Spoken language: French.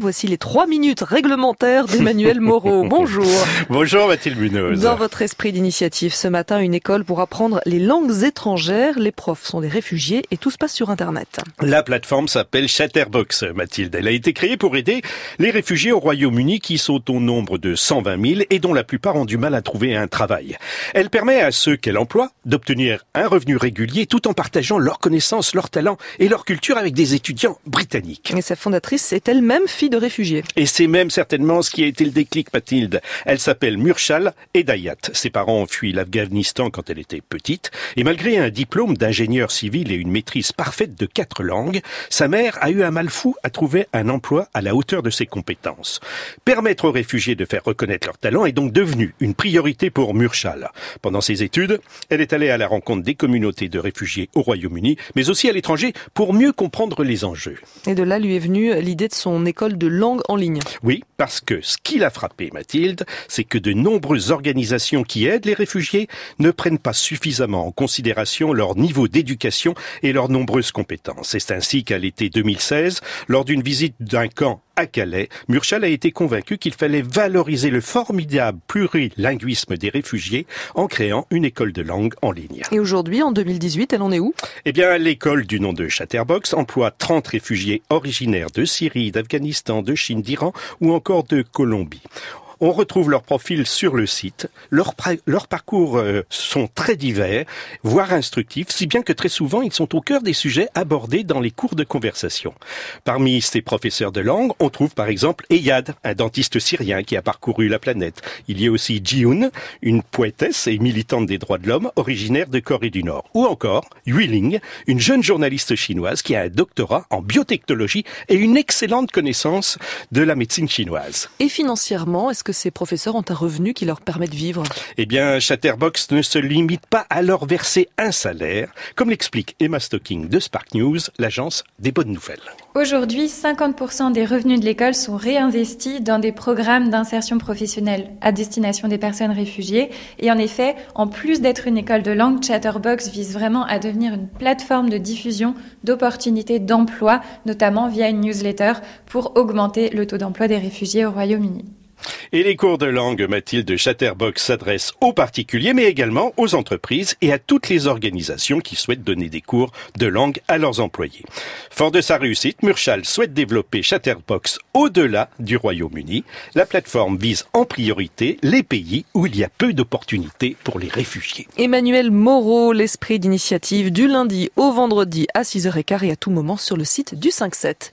Voici les trois minutes réglementaires d'Emmanuel Moreau. Bonjour. Bonjour Mathilde Munoz. Dans votre esprit d'initiative, ce matin, une école pour apprendre les langues étrangères. Les profs sont des réfugiés et tout se passe sur Internet. La plateforme s'appelle Chatterbox, Mathilde. Elle a été créée pour aider les réfugiés au Royaume-Uni qui sont au nombre de 120 000 et dont la plupart ont du mal à trouver un travail. Elle permet à ceux qu'elle emploie d'obtenir un revenu régulier tout en partageant leurs connaissances, leurs talents et leur culture avec des étudiants britanniques. Et sa fondatrice est elle-même fille de réfugiés. Et c'est même certainement ce qui a été le déclic, Mathilde. Elle s'appelle Murshal Edayat. Ses parents ont fui l'Afghanistan quand elle était petite. Et malgré un diplôme d'ingénieur civil et une maîtrise parfaite de quatre langues, sa mère a eu un mal fou à trouver un emploi à la hauteur de ses compétences. Permettre aux réfugiés de faire reconnaître leur talent est donc devenu une priorité pour Murshal. Pendant ses études, elle est allée à la rencontre des communautés de réfugiés au Royaume-Uni, mais aussi à l'étranger pour mieux comprendre les enjeux. Et de là lui est venue l'idée de son école de langue en ligne. Oui, parce que ce qui l'a frappé, Mathilde, c'est que de nombreuses organisations qui aident les réfugiés ne prennent pas suffisamment en considération leur niveau d'éducation et leurs nombreuses compétences. C'est ainsi qu'à l'été 2016, lors d'une visite d'un camp à Calais, Murchal a été convaincu qu'il fallait valoriser le formidable plurilinguisme des réfugiés en créant une école de langue en ligne. Et aujourd'hui, en 2018, elle en est où? Eh bien, l'école du nom de Chatterbox emploie 30 réfugiés originaires de Syrie, d'Afghanistan, de Chine, d'Iran ou encore de Colombie. On retrouve leur profil sur le site. Leurs leur parcours euh, sont très divers, voire instructifs, si bien que très souvent ils sont au cœur des sujets abordés dans les cours de conversation. Parmi ces professeurs de langue, on trouve par exemple Eyad, un dentiste syrien qui a parcouru la planète. Il y a aussi Jiun, une poétesse et militante des droits de l'homme originaire de Corée du Nord. Ou encore Yuling, une jeune journaliste chinoise qui a un doctorat en biotechnologie et une excellente connaissance de la médecine chinoise. Et financièrement, est-ce que ces professeurs ont un revenu qui leur permet de vivre? Eh bien, Chatterbox ne se limite pas à leur verser un salaire, comme l'explique Emma Stocking de Spark News, l'agence des bonnes nouvelles. Aujourd'hui, 50% des revenus de l'école sont réinvestis dans des programmes d'insertion professionnelle à destination des personnes réfugiées. Et en effet, en plus d'être une école de langue, Chatterbox vise vraiment à devenir une plateforme de diffusion d'opportunités d'emploi, notamment via une newsletter, pour augmenter le taux d'emploi des réfugiés au Royaume-Uni. Et les cours de langue Mathilde Chatterbox s'adressent aux particuliers, mais également aux entreprises et à toutes les organisations qui souhaitent donner des cours de langue à leurs employés. Fort de sa réussite, Murchal souhaite développer Chatterbox au-delà du Royaume-Uni. La plateforme vise en priorité les pays où il y a peu d'opportunités pour les réfugiés. Emmanuel Moreau, l'esprit d'initiative du lundi au vendredi à 6h15 et à tout moment sur le site du 5-7.